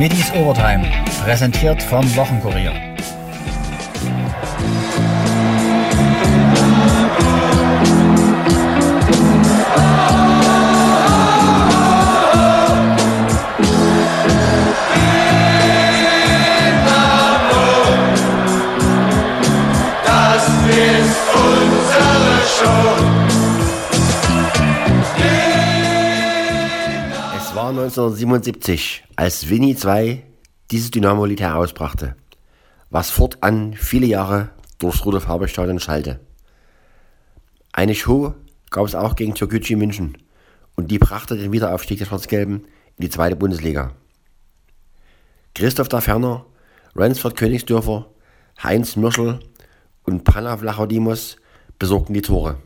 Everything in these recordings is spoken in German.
Schmittis Overtime, präsentiert vom Wochenkurier. Das. War 1977, als Winnie 2 dieses Dynamo-Lied herausbrachte, was fortan viele Jahre durchs Rote Farbe-Stadion schallte. Eine Show gab es auch gegen Türkgücü München und die brachte den Wiederaufstieg der Schwarz-Gelben in die zweite Bundesliga. Christoph da Ferner, Ransford Königsdörfer, Heinz Mürschel und Pranav Lachodimos besorgten die Tore.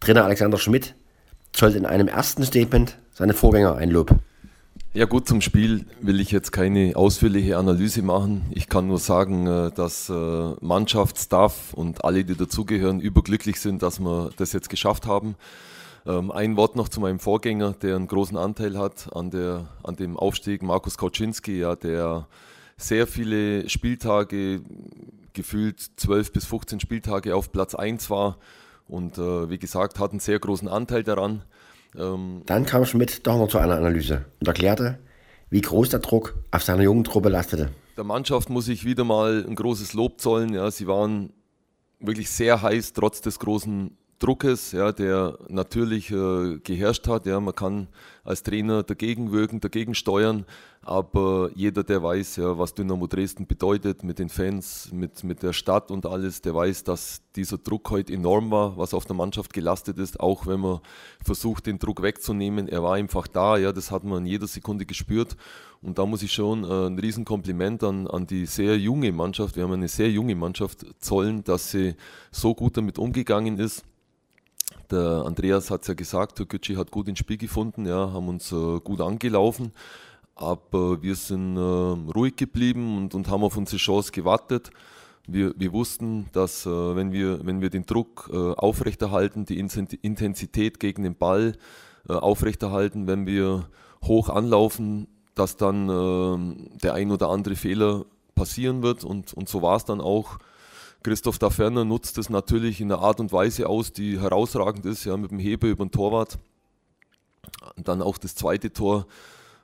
Trainer Alexander Schmidt zollte in einem ersten Statement seine Vorgänger ein Lob. Ja gut, zum Spiel will ich jetzt keine ausführliche Analyse machen. Ich kann nur sagen, äh, dass äh, Mannschaft, Staff und alle, die dazugehören, überglücklich sind, dass wir das jetzt geschafft haben. Ähm, ein Wort noch zu meinem Vorgänger, der einen großen Anteil hat an, der, an dem Aufstieg, Markus Kauczynski, ja, der sehr viele Spieltage, gefühlt 12 bis 15 Spieltage auf Platz 1 war und äh, wie gesagt, hat einen sehr großen Anteil daran. Ähm, Dann kam Schmidt doch noch zu einer Analyse und erklärte, wie groß der Druck auf seiner jungen Truppe lastete. Der Mannschaft muss ich wieder mal ein großes Lob zollen. Ja, sie waren wirklich sehr heiß, trotz des großen Druckes, ja, der natürlich äh, geherrscht hat. Ja, man kann als Trainer dagegen wirken, dagegen steuern, aber jeder, der weiß, ja, was Dynamo Dresden bedeutet mit den Fans, mit, mit der Stadt und alles, der weiß, dass dieser Druck heute enorm war, was auf der Mannschaft gelastet ist, auch wenn man versucht, den Druck wegzunehmen. Er war einfach da, ja, das hat man in jeder Sekunde gespürt. Und da muss ich schon äh, ein Riesenkompliment an, an die sehr junge Mannschaft, wir haben eine sehr junge Mannschaft zollen, dass sie so gut damit umgegangen ist. Der Andreas hat es ja gesagt, Türkgücü hat gut ins Spiel gefunden, ja, haben uns äh, gut angelaufen, aber wir sind äh, ruhig geblieben und, und haben auf unsere Chance gewartet. Wir, wir wussten, dass äh, wenn, wir, wenn wir den Druck äh, aufrechterhalten, die Intensität gegen den Ball äh, aufrechterhalten, wenn wir hoch anlaufen, dass dann äh, der ein oder andere Fehler passieren wird und, und so war es dann auch. Christoph da Ferner nutzt es natürlich in einer Art und Weise aus, die herausragend ist, ja, mit dem Hebel über den Torwart. Und dann auch das zweite Tor,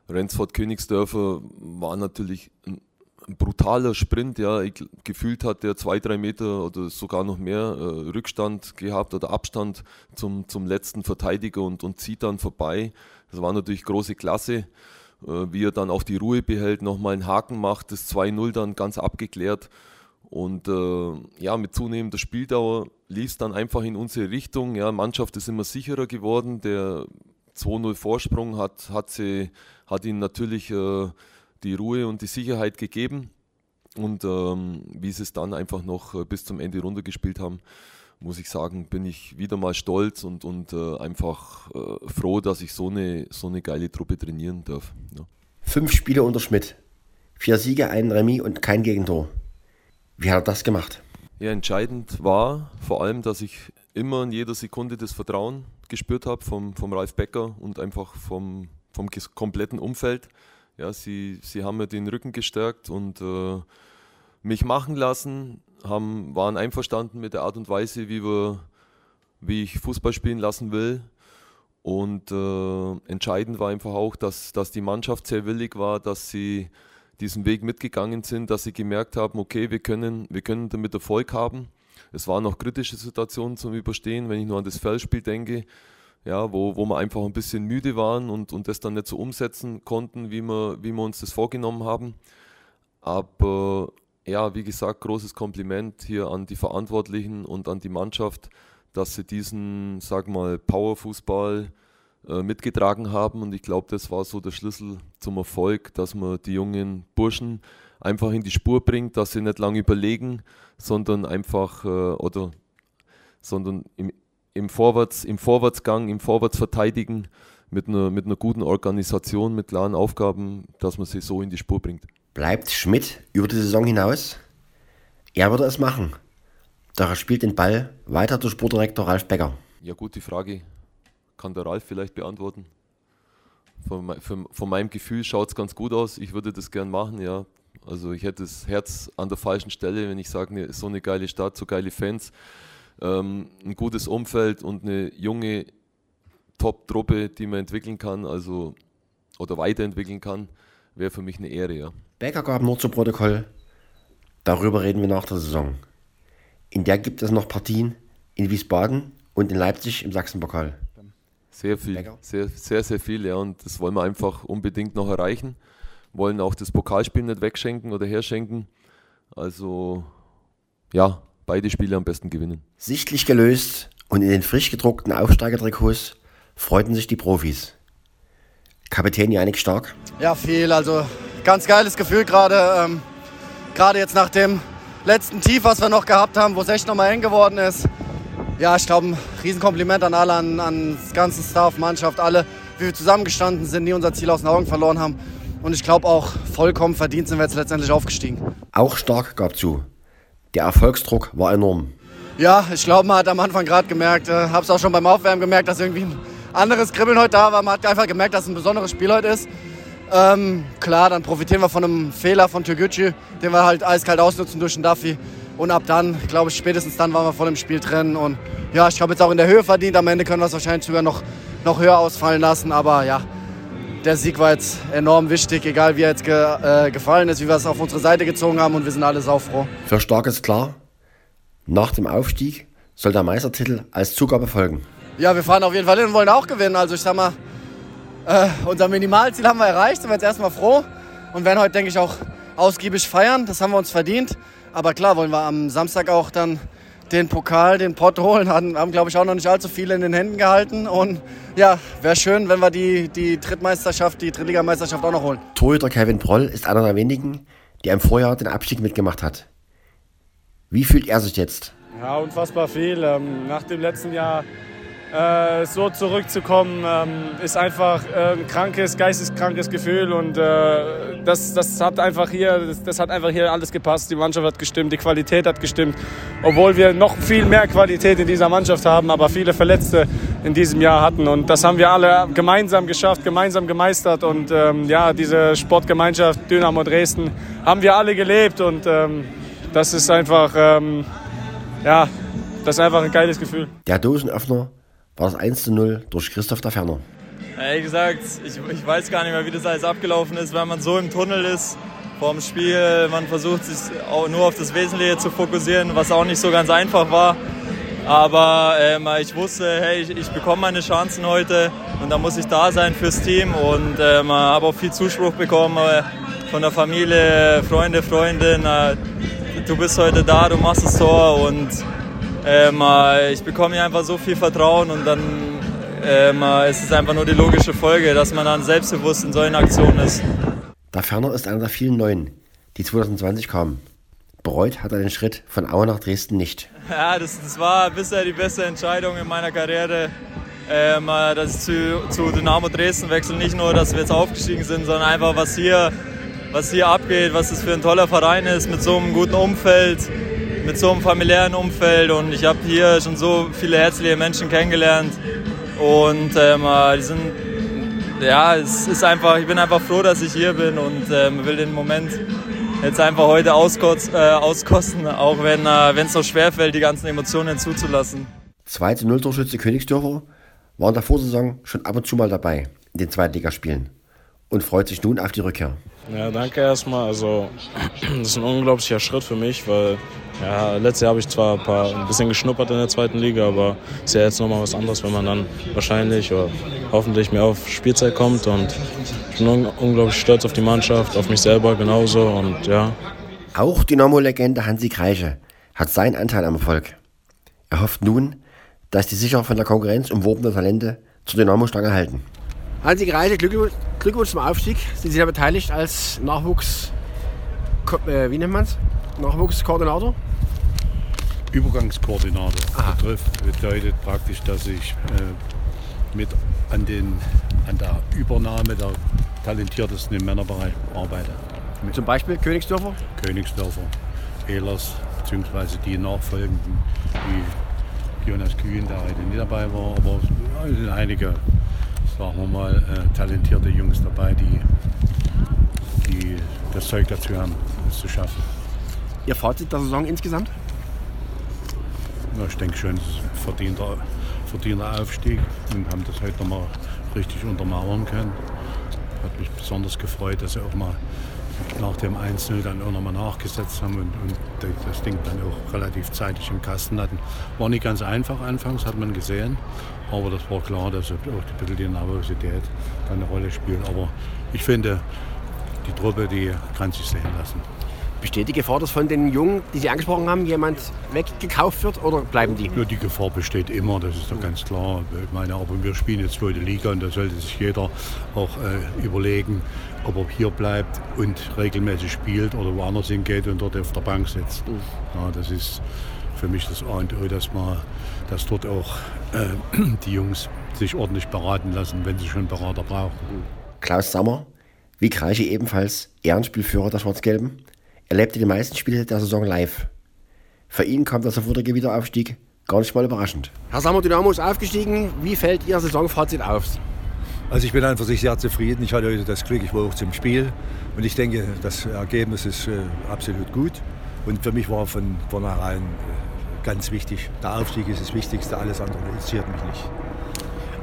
Rensford Königsdörfer, war natürlich ein, ein brutaler Sprint. Ja. Ich, gefühlt hat der zwei, drei Meter oder sogar noch mehr äh, Rückstand gehabt oder Abstand zum, zum letzten Verteidiger und, und zieht dann vorbei. Das war natürlich große Klasse. Äh, wie er dann auch die Ruhe behält, nochmal einen Haken macht, das 2-0 dann ganz abgeklärt. Und äh, ja, mit zunehmender Spieldauer lief es dann einfach in unsere Richtung. Ja, Mannschaft ist immer sicherer geworden. Der 2-0 Vorsprung hat, hat, hat ihnen natürlich äh, die Ruhe und die Sicherheit gegeben. Und ähm, wie sie es dann einfach noch äh, bis zum Ende runtergespielt haben, muss ich sagen, bin ich wieder mal stolz und, und äh, einfach äh, froh, dass ich so eine, so eine geile Truppe trainieren darf. Ja. Fünf Spiele unter Schmidt. Vier Siege, ein Remis und kein Gegentor. Wie hat er das gemacht? Ja, entscheidend war vor allem, dass ich immer in jeder Sekunde das Vertrauen gespürt habe vom, vom Ralf Becker und einfach vom, vom kompletten Umfeld. Ja, sie, sie haben mir den Rücken gestärkt und äh, mich machen lassen, haben, waren einverstanden mit der Art und Weise, wie, wir, wie ich Fußball spielen lassen will. Und äh, entscheidend war einfach auch, dass, dass die Mannschaft sehr willig war, dass sie diesen Weg mitgegangen sind, dass sie gemerkt haben, okay, wir können, wir können damit Erfolg haben. Es waren noch kritische Situationen zum Überstehen, wenn ich nur an das Feldspiel denke, ja, wo, wo wir einfach ein bisschen müde waren und, und das dann nicht so umsetzen konnten, wie wir, wie wir uns das vorgenommen haben. Aber ja, wie gesagt, großes Kompliment hier an die Verantwortlichen und an die Mannschaft, dass sie diesen, sag mal, Powerfußball äh, mitgetragen haben. Und ich glaube, das war so der Schlüssel zum Erfolg, dass man die jungen Burschen einfach in die Spur bringt, dass sie nicht lange überlegen, sondern einfach äh, oder sondern im, im, Vorwärts, im Vorwärtsgang, im Vorwärtsverteidigen mit einer, mit einer guten Organisation, mit klaren Aufgaben, dass man sie so in die Spur bringt. Bleibt Schmidt über die Saison hinaus? Er würde es machen. Doch er spielt den Ball weiter durch Sportdirektor Ralf Becker. Ja, gute Frage kann der Ralf vielleicht beantworten. von, von, von meinem Gefühl schaut es ganz gut aus. Ich würde das gern machen, ja. Also ich hätte das Herz an der falschen Stelle, wenn ich sage, so eine geile Stadt, so geile Fans, ähm, ein gutes Umfeld und eine junge Top-Truppe, die man entwickeln kann, also oder weiterentwickeln kann, wäre für mich eine Ehre, ja. Becker gab nur zu Protokoll. Darüber reden wir nach der Saison. In der gibt es noch Partien in Wiesbaden und in Leipzig im Sachsenpokal. Sehr viel, sehr, sehr, sehr viel, ja. Und das wollen wir einfach unbedingt noch erreichen. Wollen auch das Pokalspiel nicht wegschenken oder herschenken. Also, ja, beide Spiele am besten gewinnen. Sichtlich gelöst und in den frisch gedruckten Aufsteigertrikots freuten sich die Profis. Kapitän Janik Stark. Ja, viel. Also ganz geiles Gefühl gerade. Ähm, gerade jetzt nach dem letzten Tief, was wir noch gehabt haben, wo es echt nochmal eng geworden ist ja, ich glaube, ein Riesenkompliment an alle, an, an das ganze Staff, Mannschaft, alle, wie wir zusammengestanden sind, nie unser Ziel aus den Augen verloren haben. Und ich glaube auch vollkommen verdient sind wir jetzt letztendlich aufgestiegen. Auch stark gab zu. Der Erfolgsdruck war enorm. Ja, ich glaube, man hat am Anfang gerade gemerkt, äh, habe es auch schon beim Aufwärmen gemerkt, dass irgendwie ein anderes Kribbeln heute da war. Man hat einfach gemerkt, dass es ein besonderes Spiel heute ist. Ähm, klar, dann profitieren wir von einem Fehler von Türgücü, den wir halt eiskalt ausnutzen durch den Duffy. Und ab dann, glaube ich, spätestens dann waren wir voll im Spiel drin. Und ja, ich habe jetzt auch in der Höhe verdient. Am Ende können wir es wahrscheinlich sogar noch, noch höher ausfallen lassen. Aber ja, der Sieg war jetzt enorm wichtig, egal wie er jetzt ge, äh, gefallen ist, wie wir es auf unsere Seite gezogen haben. Und wir sind alle saufroh. Für Stark ist klar, nach dem Aufstieg soll der Meistertitel als Zugabe folgen. Ja, wir fahren auf jeden Fall hin und wollen auch gewinnen. Also ich sag mal, äh, unser Minimalziel haben wir erreicht. Sind wir jetzt erstmal froh und werden heute, denke ich, auch ausgiebig feiern. Das haben wir uns verdient. Aber klar wollen wir am Samstag auch dann den Pokal, den Pott holen. Haben, haben glaube ich, auch noch nicht allzu viele in den Händen gehalten. Und ja, wäre schön, wenn wir die, die Drittmeisterschaft, die Drittligameisterschaft auch noch holen. Torhüter Kevin Proll ist einer der wenigen, der im Vorjahr den Abstieg mitgemacht hat. Wie fühlt er sich jetzt? Ja, unfassbar viel. Ähm, nach dem letzten Jahr äh, so zurückzukommen, ähm, ist einfach äh, ein krankes, geisteskrankes Gefühl und äh, das, das, hat einfach hier, das, das, hat einfach hier alles gepasst. Die Mannschaft hat gestimmt, die Qualität hat gestimmt, obwohl wir noch viel mehr Qualität in dieser Mannschaft haben, aber viele Verletzte in diesem Jahr hatten und das haben wir alle gemeinsam geschafft, gemeinsam gemeistert und ähm, ja, diese Sportgemeinschaft Dynamo Dresden haben wir alle gelebt und ähm, das ist einfach, ähm, ja, das ist einfach ein geiles Gefühl. Der Dosenöffner war das 1 zu 0 durch Christoph da Ferner. Ehrlich gesagt, ich, ich weiß gar nicht mehr, wie das alles abgelaufen ist, weil man so im Tunnel ist vorm Spiel. Man versucht sich auch nur auf das Wesentliche zu fokussieren, was auch nicht so ganz einfach war. Aber ähm, ich wusste, hey, ich, ich, bekomme meine Chancen heute und da muss ich da sein fürs Team und ähm, habe auch viel Zuspruch bekommen äh, von der Familie, Freunde, Freundin. Äh, du bist heute da, du machst das Tor und ähm, äh, ich bekomme hier einfach so viel Vertrauen und dann ähm, äh, ist es einfach nur die logische Folge, dass man dann selbstbewusst in solchen Aktionen ist. Da Ferner ist einer der vielen Neuen, die 2020 kamen. Bereut hat er den Schritt von Aue nach Dresden nicht. Ja, das, das war bisher die beste Entscheidung in meiner Karriere, ähm, äh, dass ich zu, zu Dynamo Dresden wechsle. Nicht nur, dass wir jetzt aufgestiegen sind, sondern einfach, was hier, was hier abgeht, was es für ein toller Verein ist, mit so einem guten Umfeld mit so einem familiären Umfeld und ich habe hier schon so viele herzliche Menschen kennengelernt und ähm, äh, die sind, ja, es ist einfach, ich bin einfach froh, dass ich hier bin und ähm, will den Moment jetzt einfach heute auskotz, äh, auskosten, auch wenn äh, es noch schwerfällt, die ganzen Emotionen zuzulassen. Zweite Nulltorschütze Königsdörfer war in der Vorsaison schon ab und zu mal dabei in den Zweitligaspielen und freut sich nun auf die Rückkehr. Ja, danke erstmal. Also, das ist ein unglaublicher Schritt für mich, weil ja, letztes Jahr habe ich zwar ein, paar, ein bisschen geschnuppert in der zweiten Liga, aber es ist ja jetzt nochmal was anderes, wenn man dann wahrscheinlich oder hoffentlich mehr auf Spielzeit kommt. Und ich bin un unglaublich stolz auf die Mannschaft, auf mich selber genauso. Und ja. Auch Dynamo-Legende Hansi Kreische hat seinen Anteil am Erfolg. Er hofft nun, dass die sicher von der Konkurrenz umworbenen Talente zur Dynamo-Stange halten. Hansi Kreische, Glückwunsch, Glückwunsch zum Aufstieg. Sind Sie da beteiligt als Nachwuchs, äh, wie nennt man es? Nachwuchskoordinator? Übergangskoordinator. Aha. Betrifft, bedeutet praktisch, dass ich äh, mit an, den, an der Übernahme der talentiertesten im Männerbereich arbeite. Zum Beispiel Königsdörfer? Königsdörfer, Ehlers, beziehungsweise die Nachfolgenden, wie Jonas Kühn, der heute nicht dabei war, aber es sind einige sagen wir mal, äh, talentierte Jungs dabei, die, die das Zeug dazu haben, es zu schaffen. Ihr Fazit der Saison insgesamt? Ja, ich denke schon, es ist ein verdienter, verdienter Aufstieg und haben das heute nochmal richtig untermauern können. Hat mich besonders gefreut, dass sie auch mal nach dem 1-0 dann auch nochmal nachgesetzt haben und, und, das Ding dann auch relativ zeitig im Kasten hatten. War nicht ganz einfach anfangs, hat man gesehen, aber das war klar, dass auch ein bisschen die Nervosität dann eine Rolle spielt. Aber ich finde, die Truppe, die kann sich sehen lassen. Besteht die Gefahr, dass von den Jungen, die Sie angesprochen haben, jemand weggekauft wird oder bleiben die? Ja, die Gefahr besteht immer, das ist doch ganz klar. Ich meine, aber wir spielen jetzt zweite Liga und da sollte sich jeder auch äh, überlegen, ob er hier bleibt und regelmäßig spielt oder woanders hingeht und dort auf der Bank sitzt. Mhm. Ja, das ist für mich das A und O, dass, man, dass dort auch äh, die Jungs sich ordentlich beraten lassen, wenn sie schon Berater brauchen. Klaus Sammer, wie Kreische ebenfalls Ehrenspielführer der Schwarz-Gelben. Er lebte die meisten Spiele der Saison live. Für ihn kam der sofortige Wiederaufstieg gar nicht mal überraschend. Herr Sammer, Dynamo ist aufgestiegen. Wie fällt Ihr Saisonfazit aus? Also ich bin einfach sich sehr zufrieden. Ich hatte heute das Glück, ich war auch zum Spiel und ich denke, das Ergebnis ist äh, absolut gut. Und für mich war von vornherein äh, ganz wichtig, der Aufstieg ist das Wichtigste, alles andere interessiert mich nicht.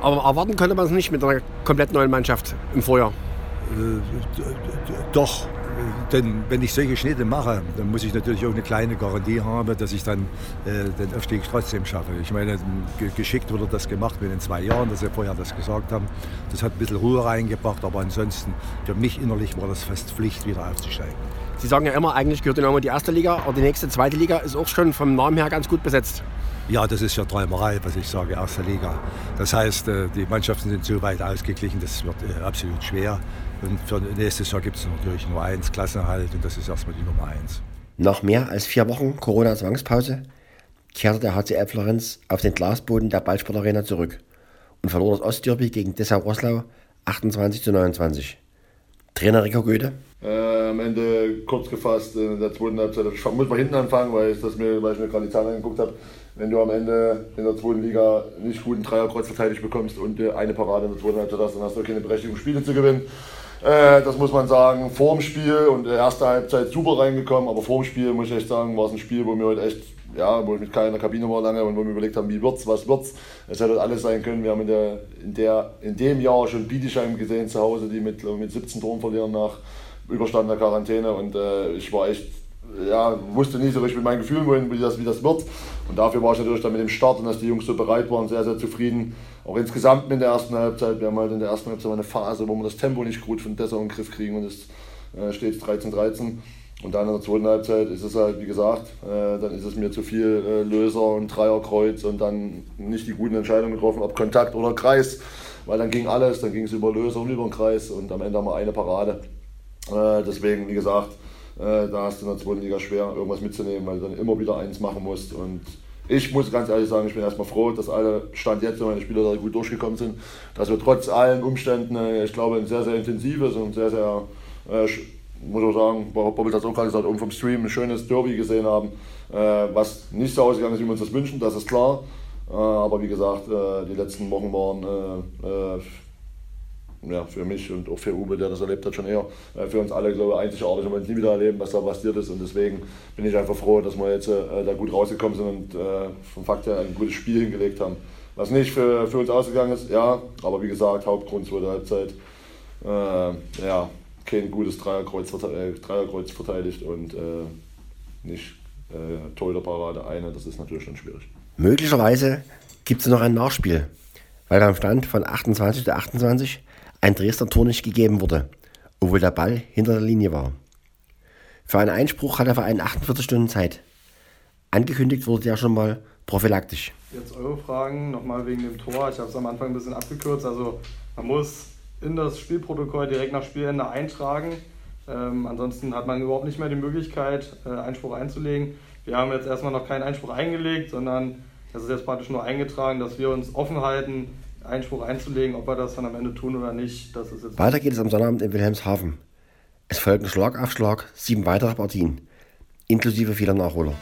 Aber erwarten könnte man es nicht mit einer komplett neuen Mannschaft im Vorjahr? Äh, doch, denn wenn ich solche Schnitte mache, dann muss ich natürlich auch eine kleine Garantie haben, dass ich dann äh, den Aufstieg trotzdem schaffe. Ich meine, geschickt wurde das gemacht mit den zwei Jahren, dass wir vorher das gesagt haben. Das hat ein bisschen Ruhe reingebracht, aber ansonsten für mich innerlich war das fast Pflicht, wieder aufzusteigen. Sie sagen ja immer, eigentlich gehört Dynamo die erste Liga, aber die nächste zweite Liga ist auch schon vom Namen her ganz gut besetzt. Ja, das ist ja Träumerei, was ich sage, erste Liga. Das heißt, äh, die Mannschaften sind so weit ausgeglichen, das wird äh, absolut schwer. Und für nächstes Jahr gibt es natürlich nur eins, Klassenhalt, und das ist erstmal die Nummer eins. Nach mehr als vier Wochen Corona-Zwangspause kehrte der HCL Florenz auf den Glasboden der Ballsportarena zurück und verlor das Ostderby gegen Dessau Rosslau 28 zu 29. Trainer Rico Goethe. Äh, am Ende kurz gefasst in der zweiten Halbzeit. Ich muss mal hinten anfangen, weil ich, das mir, weil ich mir gerade die Zahlen angeguckt habe. Wenn du am Ende in der zweiten Liga nicht guten Dreierkreuz verteidigt bekommst und eine Parade in der zweiten Halbzeit hast, dann hast du keine Berechtigung, Spiele zu gewinnen. Äh, das muss man sagen, vorm Spiel und der erste Halbzeit super reingekommen, aber vorm Spiel muss ich echt sagen, war es ein Spiel, wo wir heute echt, ja, wo ich mit keiner Kabine war lange und wo wir überlegt haben, wie wird's, was wird's. Es hätte alles sein können. Wir haben in, der, in, der, in dem Jahr schon Bietigheim gesehen zu Hause, die mit, mit 17 Toren verlieren nach überstandener Quarantäne und äh, ich war echt ja, wusste nicht so richtig mit meinen Gefühlen, wohin, wie, das, wie das wird. Und dafür war ich natürlich dann mit dem Start und dass die Jungs so bereit waren, sehr, sehr zufrieden. Auch insgesamt in der ersten Halbzeit. Wir haben halt in der ersten Halbzeit eine Phase, wo wir das Tempo nicht gut von Dessau in den Griff kriegen und es äh, steht 13-13. Und dann in der zweiten Halbzeit ist es halt, wie gesagt, äh, dann ist es mir zu viel äh, Löser und Dreierkreuz und dann nicht die guten Entscheidungen getroffen, ob Kontakt oder Kreis. Weil dann ging alles, dann ging es über Löser und über den Kreis und am Ende haben wir eine Parade. Äh, deswegen, wie gesagt, äh, da hast du in der zweiten Liga schwer, irgendwas mitzunehmen, weil du dann immer wieder eins machen musst. Und ich muss ganz ehrlich sagen, ich bin erstmal froh, dass alle Stand jetzt meine Spieler da gut durchgekommen sind, dass wir trotz allen Umständen, äh, ich glaube, ein sehr, sehr intensives und sehr, sehr, äh, muss ich sagen, Bobbel hat es auch gerade gesagt, um vom Stream ein schönes Derby gesehen haben, äh, was nicht so ausgegangen ist, wie wir uns das wünschen, das ist klar. Äh, aber wie gesagt, äh, die letzten Wochen waren ja, für mich und auch für Uwe, der das erlebt hat, schon eher äh, für uns alle, glaube ich, einzigartig und wir nie wieder erleben, was da passiert ist. Und deswegen bin ich einfach froh, dass wir jetzt äh, da gut rausgekommen sind und äh, vom Fakt her ein gutes Spiel hingelegt haben. Was nicht für, für uns ausgegangen ist, ja, aber wie gesagt, Hauptgrund zweite Halbzeit, äh, ja, kein gutes Dreierkreuz, äh, Dreierkreuz verteidigt und äh, nicht äh, Torhüterparade eine, das ist natürlich schon schwierig. Möglicherweise gibt es noch ein Nachspiel, weil beim Stand von 28 zu 28 ein Dresdner Tor nicht gegeben wurde, obwohl der Ball hinter der Linie war. Für einen Einspruch hat der Verein 48 Stunden Zeit. Angekündigt wurde der schon mal prophylaktisch. Jetzt eure Fragen nochmal wegen dem Tor. Ich habe es am Anfang ein bisschen abgekürzt. Also man muss in das Spielprotokoll direkt nach Spielende eintragen. Ähm, ansonsten hat man überhaupt nicht mehr die Möglichkeit, äh, Einspruch einzulegen. Wir haben jetzt erstmal noch keinen Einspruch eingelegt, sondern es ist jetzt praktisch nur eingetragen, dass wir uns offen halten, Einspruch einzulegen, ob wir das dann am Ende tun oder nicht. Das ist jetzt Weiter geht es am Sonnabend in Wilhelmshaven. Es folgen Schlag auf Schlag sieben weitere Partien, inklusive vieler Nachholer.